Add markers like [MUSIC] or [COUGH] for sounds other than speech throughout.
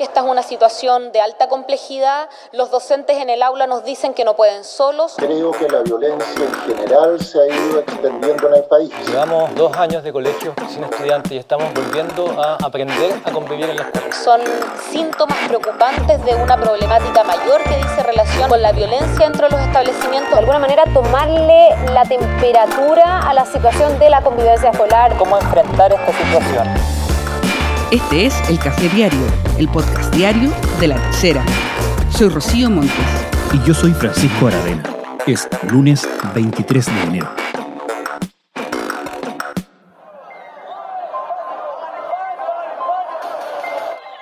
que esta es una situación de alta complejidad. Los docentes en el aula nos dicen que no pueden solos. Creo que la violencia en general se ha ido extendiendo en el país. Llevamos dos años de colegio sin estudiantes y estamos volviendo a aprender a convivir en la escuela. Son síntomas preocupantes de una problemática mayor que dice relación con la violencia dentro de los establecimientos. De alguna manera tomarle la temperatura a la situación de la convivencia escolar. ¿Cómo enfrentar esta situación? Este es El Café Diario, el podcast diario de la tercera. Soy Rocío Montes. Y yo soy Francisco Aravena. Es lunes 23 de enero.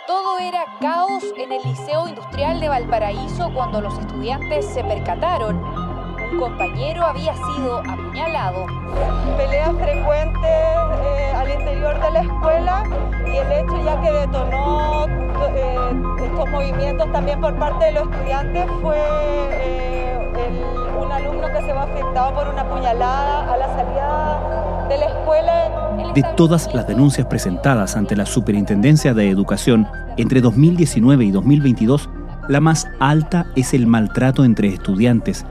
Todo era caos en el Liceo Industrial de Valparaíso cuando los estudiantes se percataron. Compañero había sido apuñalado. Peleas frecuentes eh, al interior de la escuela y el hecho ya que detonó eh, estos movimientos también por parte de los estudiantes fue eh, el- un alumno que se va afectado por una puñalada a la salida de la escuela. De todas las denuncias presentadas ante la Superintendencia de Educación entre 2019 y 2022, la más alta es el maltrato entre estudiantes,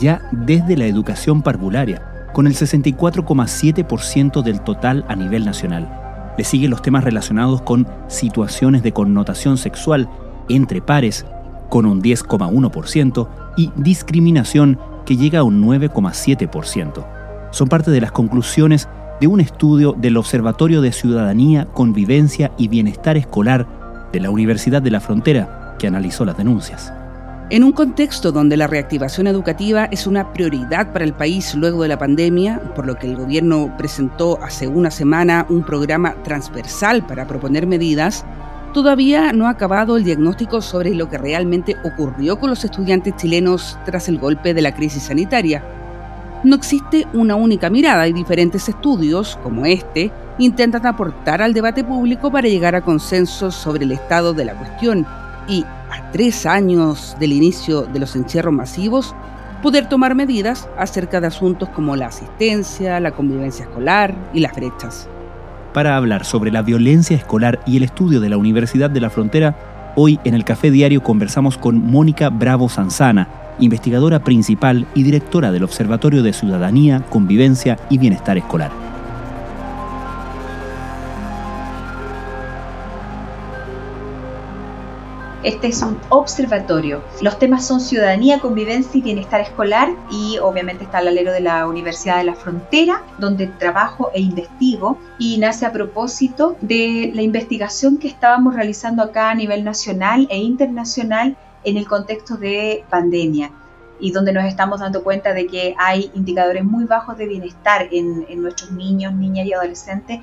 ya desde la educación parvularia, con el 64,7% del total a nivel nacional. Le siguen los temas relacionados con situaciones de connotación sexual entre pares, con un 10,1%, y discriminación, que llega a un 9,7%. Son parte de las conclusiones de un estudio del Observatorio de Ciudadanía, Convivencia y Bienestar Escolar de la Universidad de la Frontera, que analizó las denuncias. En un contexto donde la reactivación educativa es una prioridad para el país luego de la pandemia, por lo que el gobierno presentó hace una semana un programa transversal para proponer medidas, todavía no ha acabado el diagnóstico sobre lo que realmente ocurrió con los estudiantes chilenos tras el golpe de la crisis sanitaria. No existe una única mirada y diferentes estudios, como este, intentan aportar al debate público para llegar a consensos sobre el estado de la cuestión y, a tres años del inicio de los encierros masivos, poder tomar medidas acerca de asuntos como la asistencia, la convivencia escolar y las brechas. Para hablar sobre la violencia escolar y el estudio de la Universidad de la Frontera, hoy en el Café Diario conversamos con Mónica Bravo Sanzana, investigadora principal y directora del Observatorio de Ciudadanía, Convivencia y Bienestar Escolar. Este es un observatorio. Los temas son ciudadanía, convivencia y bienestar escolar y obviamente está al alero de la Universidad de la Frontera, donde trabajo e investigo y nace a propósito de la investigación que estábamos realizando acá a nivel nacional e internacional en el contexto de pandemia y donde nos estamos dando cuenta de que hay indicadores muy bajos de bienestar en, en nuestros niños, niñas y adolescentes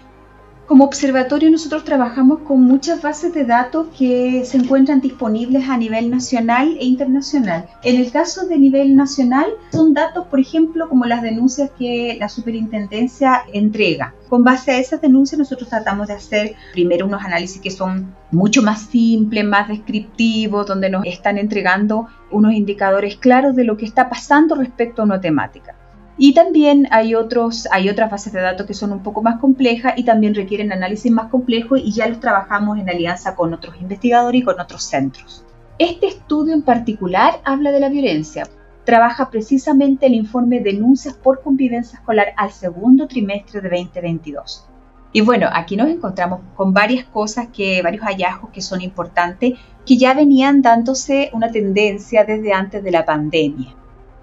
como observatorio nosotros trabajamos con muchas bases de datos que se encuentran disponibles a nivel nacional e internacional. En el caso de nivel nacional son datos, por ejemplo, como las denuncias que la superintendencia entrega. Con base a esas denuncias nosotros tratamos de hacer primero unos análisis que son mucho más simples, más descriptivos, donde nos están entregando unos indicadores claros de lo que está pasando respecto a una temática. Y también hay, otros, hay otras bases de datos que son un poco más complejas y también requieren análisis más complejo y ya los trabajamos en alianza con otros investigadores y con otros centros. Este estudio en particular habla de la violencia. Trabaja precisamente el informe Denuncias por Convivencia Escolar al segundo trimestre de 2022. Y bueno, aquí nos encontramos con varias cosas, que, varios hallazgos que son importantes, que ya venían dándose una tendencia desde antes de la pandemia.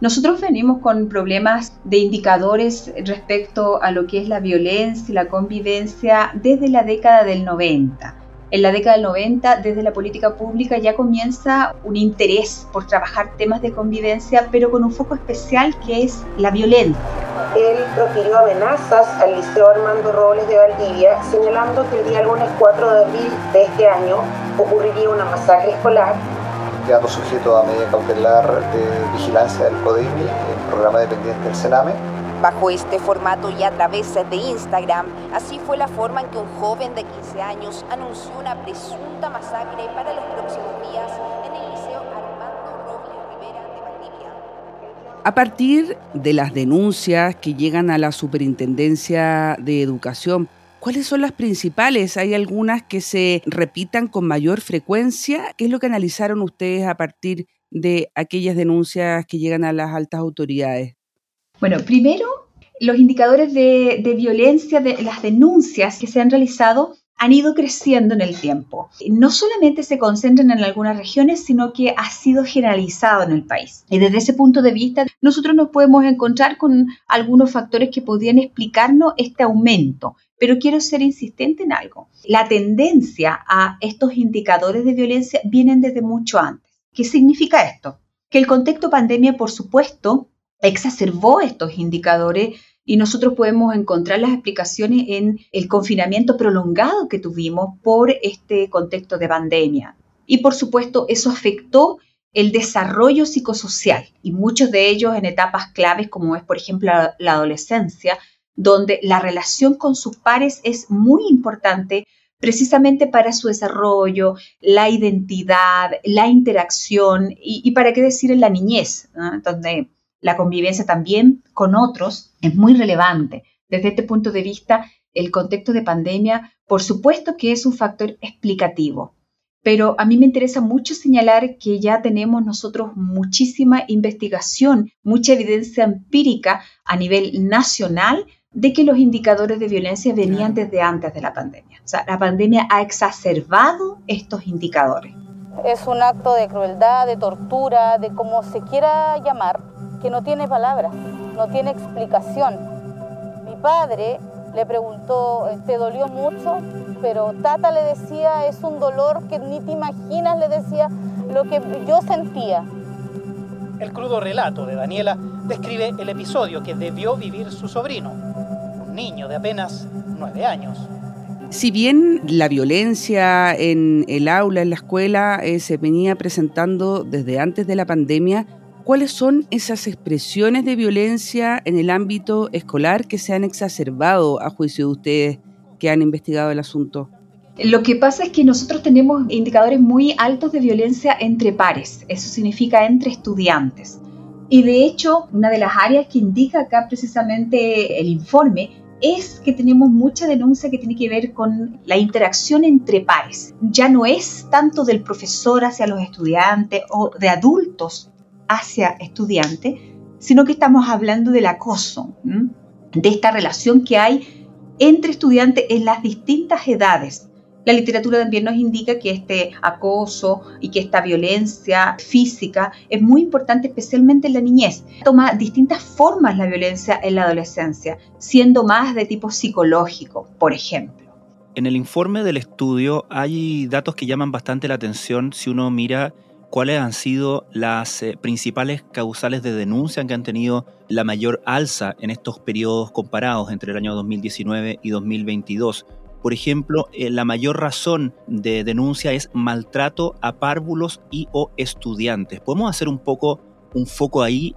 Nosotros venimos con problemas de indicadores respecto a lo que es la violencia y la convivencia desde la década del 90. En la década del 90, desde la política pública ya comienza un interés por trabajar temas de convivencia, pero con un foco especial que es la violencia. Él profirió amenazas al Liceo Armando Robles de Valdivia, señalando que el día lunes 4 de abril de este año ocurriría una masacre escolar quedando sujeto a medida cautelar de vigilancia del CODEMI, el programa dependiente del Sename. Bajo este formato y a través de Instagram, así fue la forma en que un joven de 15 años anunció una presunta masacre para los próximos días en el Liceo Armando Robles Rivera de Valdivia. A partir de las denuncias que llegan a la Superintendencia de Educación ¿Cuáles son las principales? ¿Hay algunas que se repitan con mayor frecuencia? ¿Qué es lo que analizaron ustedes a partir de aquellas denuncias que llegan a las altas autoridades? Bueno, primero, los indicadores de, violencia, de las denuncias que se han realizado han ido creciendo en el tiempo. No solamente se concentran en algunas regiones, sino que ha sido generalizado en el país. Y desde ese punto de vista, nosotros nos podemos encontrar con algunos factores que podrían explicarnos este aumento. Pero quiero ser insistente en algo. La tendencia a estos indicadores de violencia vienen desde mucho antes. ¿Qué significa esto? Que el contexto pandemia, por supuesto, exacerbó estos indicadores y nosotros podemos encontrar las explicaciones en el confinamiento prolongado que tuvimos por este contexto de pandemia. Y por supuesto, eso afectó el desarrollo psicosocial y muchos de ellos en etapas claves como es, por ejemplo, la, adolescencia, donde la relación con sus pares es muy importante precisamente para su desarrollo, la identidad, la interacción y, para qué decir en la niñez, donde la convivencia también con otros es muy relevante. Desde este punto de vista, el contexto de pandemia, por supuesto que es un factor explicativo, pero a mí me interesa mucho señalar que ya tenemos nosotros muchísima investigación, mucha evidencia empírica a nivel nacional de que los indicadores de violencia venían desde antes de la pandemia. O sea, la pandemia ha exacerbado estos indicadores. Es un acto de crueldad, de tortura, de como se quiera llamar, que no tiene palabras, no tiene explicación. Mi padre le preguntó, ¿te dolió mucho? Pero Tata le decía, es un dolor que ni te imaginas, le decía lo que yo sentía. El crudo relato de Daniela describe el episodio que debió vivir su sobrino, un niño de apenas nueve años. Si bien la violencia en el aula, en la escuela, eh, se venía presentando desde antes de la pandemia, ¿Cuáles son esas expresiones de violencia en el ámbito escolar que se han exacerbado a juicio de ustedes que han investigado el asunto? Lo que pasa es que nosotros tenemos indicadores muy altos de violencia entre pares, eso significa entre estudiantes. Y de hecho, una de las áreas que indica acá precisamente el informe es que tenemos mucha denuncia que tiene que ver con la interacción entre pares. Ya no es tanto del profesor hacia los estudiantes o de adultos hacia estudiante, sino que estamos hablando del acoso, de esta relación que hay entre estudiantes en las distintas edades. La literatura también nos indica que este acoso y que esta violencia física es muy importante especialmente en la niñez. Toma distintas formas la violencia en la adolescencia, siendo más de tipo psicológico, por ejemplo. En el informe del estudio hay datos que llaman bastante la atención si uno mira cuáles han sido las eh, principales causales de denuncia que han tenido la mayor alza en estos periodos comparados entre el año 2019 y 2022. Por ejemplo, eh, la mayor razón de denuncia es maltrato a párvulos y o estudiantes. ¿Podemos hacer un poco un foco ahí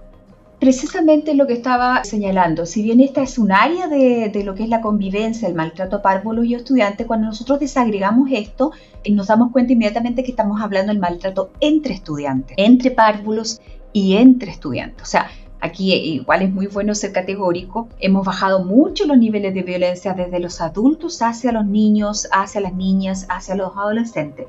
Precisamente lo que estaba señalando, si bien esta es un área de, lo que es la convivencia, el maltrato a párvulos y estudiantes, cuando nosotros desagregamos esto, eh, nos damos cuenta inmediatamente que estamos hablando del maltrato entre estudiantes, entre párvulos y entre estudiantes. O sea, Aquí igual es muy bueno ser categórico. Hemos bajado mucho los niveles de violencia desde los adultos hacia los niños, hacia las niñas, hacia los adolescentes.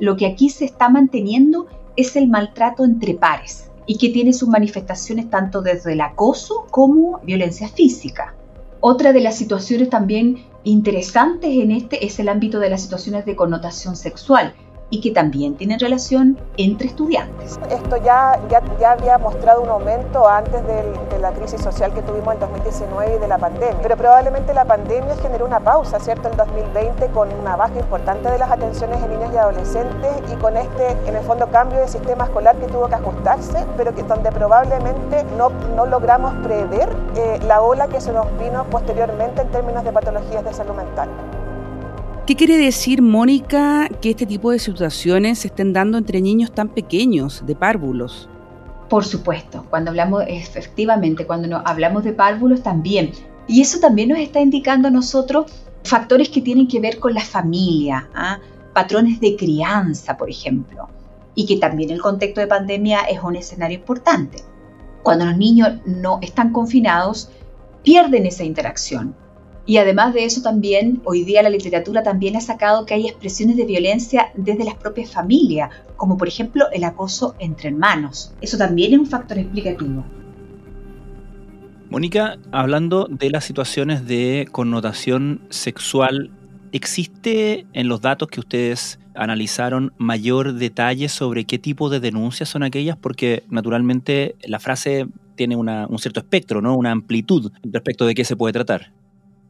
Lo que aquí se está manteniendo es el maltrato entre pares y que tiene sus manifestaciones tanto desde el acoso como violencia física. Otra de las situaciones también interesantes en este es el ámbito de las situaciones de connotación sexual, y que también tienen relación entre estudiantes. Esto ya, ya, ya había mostrado un aumento antes de la crisis social que tuvimos en 2019 y de la pandemia, pero probablemente la pandemia generó una pausa, ¿cierto?, en 2020 con una baja importante de las atenciones en niños y adolescentes y con este, en el fondo, cambio de sistema escolar que tuvo que ajustarse, pero que donde probablemente no, no logramos prever eh, la ola que se nos vino posteriormente en términos de patologías de salud mental. ¿Qué quiere decir, Mónica, que este tipo de situaciones se estén dando entre niños tan pequeños, de párvulos? Por supuesto, cuando hablamos, efectivamente, cuando nos hablamos de párvulos también. Y eso también nos está indicando a nosotros factores que tienen que ver con la familia, ¿ah? patrones de crianza, por ejemplo, y que también el contexto de pandemia es un escenario importante. Cuando los niños no están confinados, pierden esa interacción Y además de eso también, hoy día la literatura también ha sacado que hay expresiones de violencia desde las propias familias, como por ejemplo el acoso entre hermanos. Eso también es un factor explicativo. Mónica, hablando de las situaciones de connotación sexual, ¿existe en los datos que ustedes analizaron mayor detalle sobre qué tipo de denuncias son aquellas? Porque naturalmente la frase tiene un cierto espectro, ¿no? una amplitud respecto de qué se puede tratar.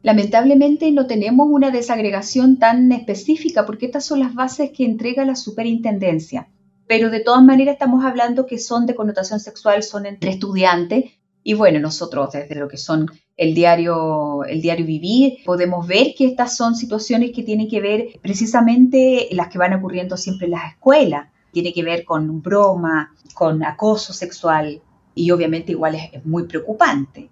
Lamentablemente no tenemos una desagregación tan específica porque estas son las bases que entrega la superintendencia. Pero de todas maneras estamos hablando que son de connotación sexual, son entre estudiantes. Y bueno, nosotros desde lo que son el diario, el diario vivir, podemos ver que estas son situaciones que tienen que ver precisamente las que van ocurriendo siempre en las escuelas. Tiene que ver con broma, con acoso sexual y obviamente igual es muy preocupante.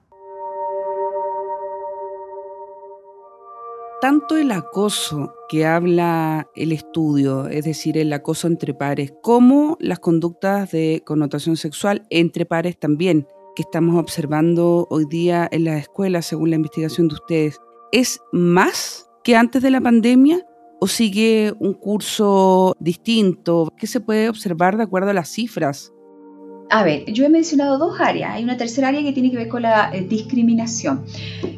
Tanto el acoso que habla el estudio, es decir, el acoso entre pares, como las conductas de connotación sexual entre pares también, que estamos observando hoy día en las escuelas, según la investigación de ustedes, ¿es más que antes de la pandemia o sigue un curso distinto? ¿Qué se puede observar de acuerdo a las cifras? A ver, yo he mencionado dos áreas. Hay una tercera área que tiene que ver con la eh, discriminación.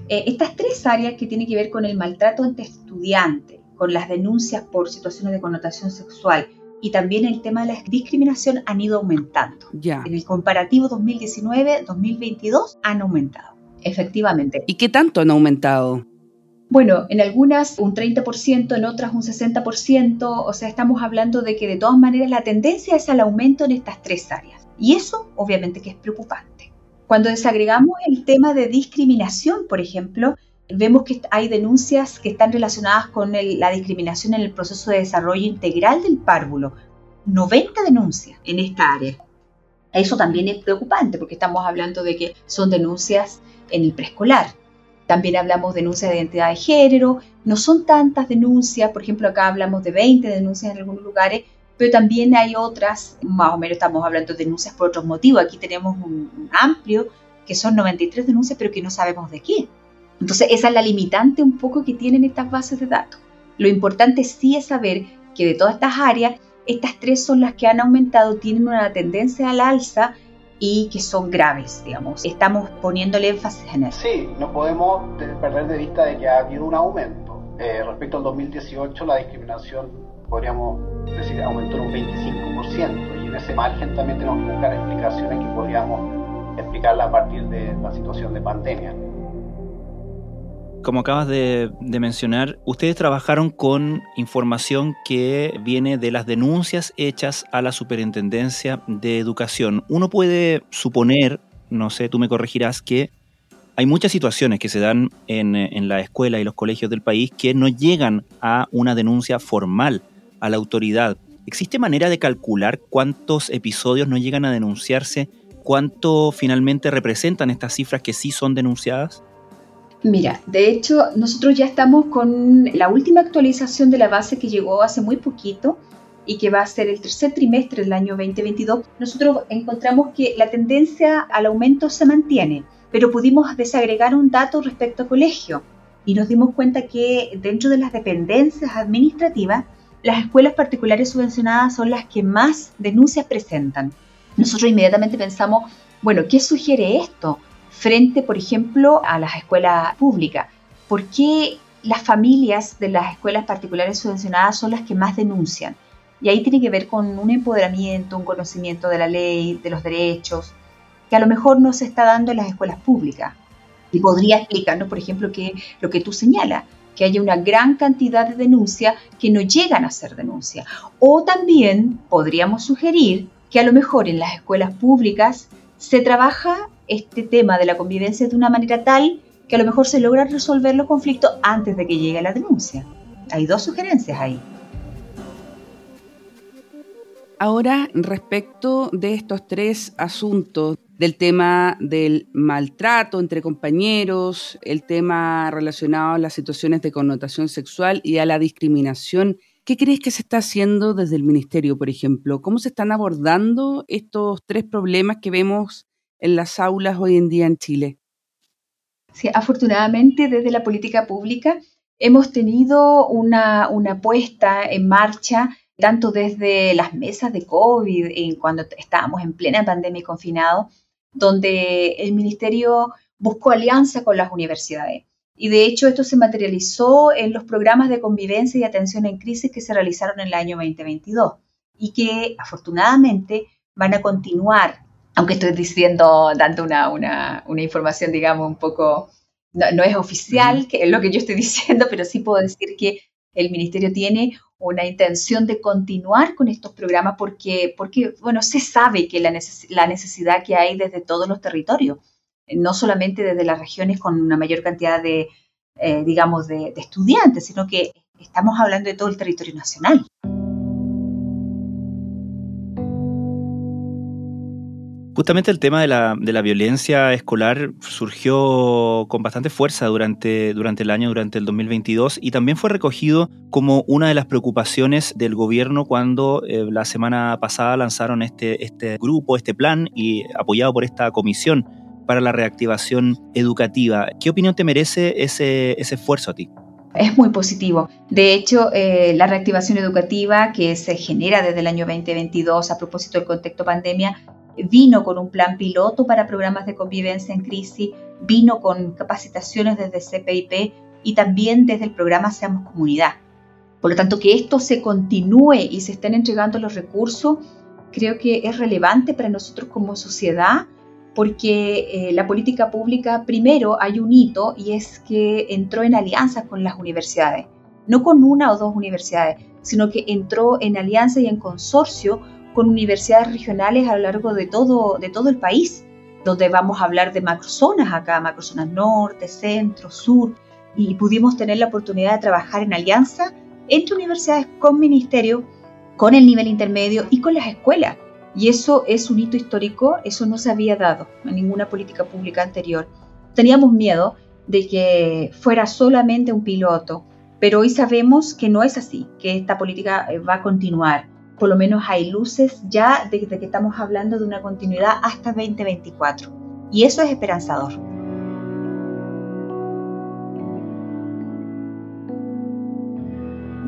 Eh, estas tres áreas que tienen que ver con el maltrato ante estudiantes, con las denuncias por situaciones de connotación sexual y también el tema de la discriminación han ido aumentando. Ya. En el comparativo 2019-2022 han aumentado, efectivamente. ¿Y qué tanto han aumentado? Bueno, en algunas un 30%, en otras un 60%, o sea, estamos hablando de que de todas maneras la tendencia es al aumento en estas tres áreas. Y eso obviamente que es preocupante. Cuando desagregamos el tema de discriminación, por ejemplo, vemos que hay denuncias que están relacionadas con la discriminación en el proceso de desarrollo integral del párvulo. 90 denuncias en esta área. Eso también es preocupante porque estamos hablando de que son denuncias en el preescolar. También hablamos de denuncias de identidad de género. No son tantas denuncias, por ejemplo, acá hablamos de 20 denuncias en algunos lugares, pero también hay otras, más o menos estamos hablando de denuncias por otros motivos. Aquí tenemos un, amplio, que son 93 denuncias, pero que no sabemos de qué. Entonces, esa es la limitante un poco que tienen estas bases de datos. Lo importante sí es saber que de todas estas áreas, estas tres son las que han aumentado, tienen una tendencia al alza y que son graves, digamos. Estamos poniéndole énfasis en eso. Sí, no podemos perder de vista de que ha habido un aumento. Eh, respecto al 2018, la discriminación podríamos decir, aumentó en un 25%. Y en ese margen también tenemos que buscar explicaciones que podríamos explicarla a partir de la situación de pandemia. Como acabas de, de, mencionar, ustedes trabajaron con información que viene de las denuncias hechas a la Superintendencia de Educación. Uno puede suponer, no sé, tú me corregirás, que hay muchas situaciones que se dan en, en la escuela y los colegios del país que no llegan a una denuncia formal a la autoridad. ¿Existe manera de calcular cuántos episodios no llegan a denunciarse? ¿Cuánto finalmente representan estas cifras que sí son denunciadas? Mira, de hecho, nosotros ya estamos con la última actualización de la base que llegó hace muy poquito y que va a ser el tercer trimestre del año 2022. Nosotros encontramos que la tendencia al aumento se mantiene, pero pudimos desagregar un dato respecto a colegio y nos dimos cuenta que dentro de las dependencias administrativas las escuelas particulares subvencionadas son las que más denuncias presentan. Nosotros inmediatamente pensamos, bueno, ¿qué sugiere esto frente, por ejemplo, a las escuelas públicas? ¿Por qué las familias de las escuelas particulares subvencionadas son las que más denuncian? Y ahí tiene que ver con un empoderamiento, un conocimiento de la ley, de los derechos, que a lo mejor no se está dando en las escuelas públicas. Y podría explicarnos, por ejemplo, que lo que tú señalas, que haya una gran cantidad de denuncias que no llegan a ser denuncias. O también podríamos sugerir que a lo mejor en las escuelas públicas se trabaja este tema de la convivencia de una manera tal que a lo mejor se logra resolver los conflictos antes de que llegue la denuncia. Hay dos sugerencias ahí. Ahora, respecto de estos tres asuntos, del tema del maltrato entre compañeros, el tema relacionado a las situaciones de connotación sexual y a la discriminación. ¿Qué crees que se está haciendo desde el Ministerio, por ejemplo? ¿Cómo se están abordando estos tres problemas que vemos en las aulas hoy en día en Chile? Sí, afortunadamente desde la política pública hemos tenido una, una puesta en marcha tanto desde las mesas de COVID, en cuando estábamos en plena pandemia y confinado, donde el ministerio buscó alianza con las universidades. Y de hecho esto se materializó en los programas de convivencia y atención en crisis que se realizaron en el año 2022 y que afortunadamente van a continuar, aunque estoy diciendo, dando una, una, una información, digamos, un poco, no, es oficial, que es lo que yo estoy [LAUGHS] diciendo, pero sí puedo decir que el ministerio tiene una intención de continuar con estos programas porque, porque bueno, se sabe que la, la necesidad que hay desde todos los territorios no solamente desde las regiones con una mayor cantidad de, eh, digamos, de, estudiantes, sino que estamos hablando de todo el territorio nacional. Justamente el tema de la, de la, violencia escolar surgió con bastante fuerza durante, durante el año, durante el 2022, y también fue recogido como una de las preocupaciones del gobierno cuando eh, la semana pasada lanzaron este, este grupo, este plan, y apoyado por esta comisión para la reactivación educativa. ¿Qué opinión te merece ese, ese esfuerzo a ti? Es muy positivo. De hecho, eh, la reactivación educativa que se genera desde el año 2022 a propósito del contexto pandemia vino con un plan piloto para programas de convivencia en crisis, vino con capacitaciones desde CPIP y también desde el programa Seamos Comunidad. Por lo tanto, que esto se continúe y se estén entregando los recursos, creo que es relevante para nosotros como sociedad porque eh, la política pública, primero hay un hito y es que entró en alianza con las universidades, no con una o dos universidades, sino que entró en alianza y en consorcio con universidades regionales a lo largo de todo, de todo el país, donde vamos a hablar de macrozonas acá, macrozonas norte, centro, sur, y pudimos tener la oportunidad de trabajar en alianza entre universidades con ministerio, con el nivel intermedio y con las escuelas y eso es un hito histórico, eso no se había dado en ninguna política pública anterior. Teníamos miedo de que fuera solamente un piloto, pero hoy sabemos que no es así, que esta política eh, va a continuar. Por lo menos hay luces ya de, de que estamos hablando de una continuidad hasta 2024. Y eso es esperanzador.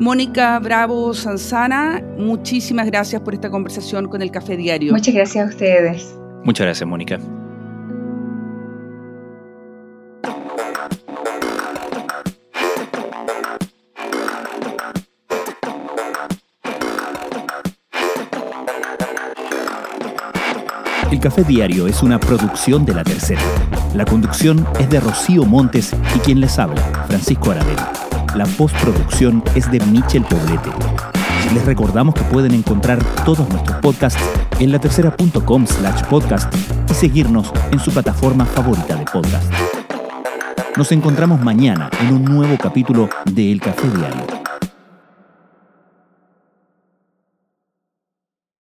Mónica Bravo Sanzana, muchísimas gracias por esta conversación con el Café Diario. Muchas gracias a ustedes. Muchas gracias, Mónica. El Café Diario es una producción de La Tercera. La conducción es de Rocío Montes y quien les habla, Francisco Aravena. La postproducción es de Michel Poblete. Les recordamos que pueden encontrar todos nuestros podcasts en latercera.com slash podcast y seguirnos en su plataforma favorita de podcast. Nos encontramos mañana en un nuevo capítulo de El Café Diario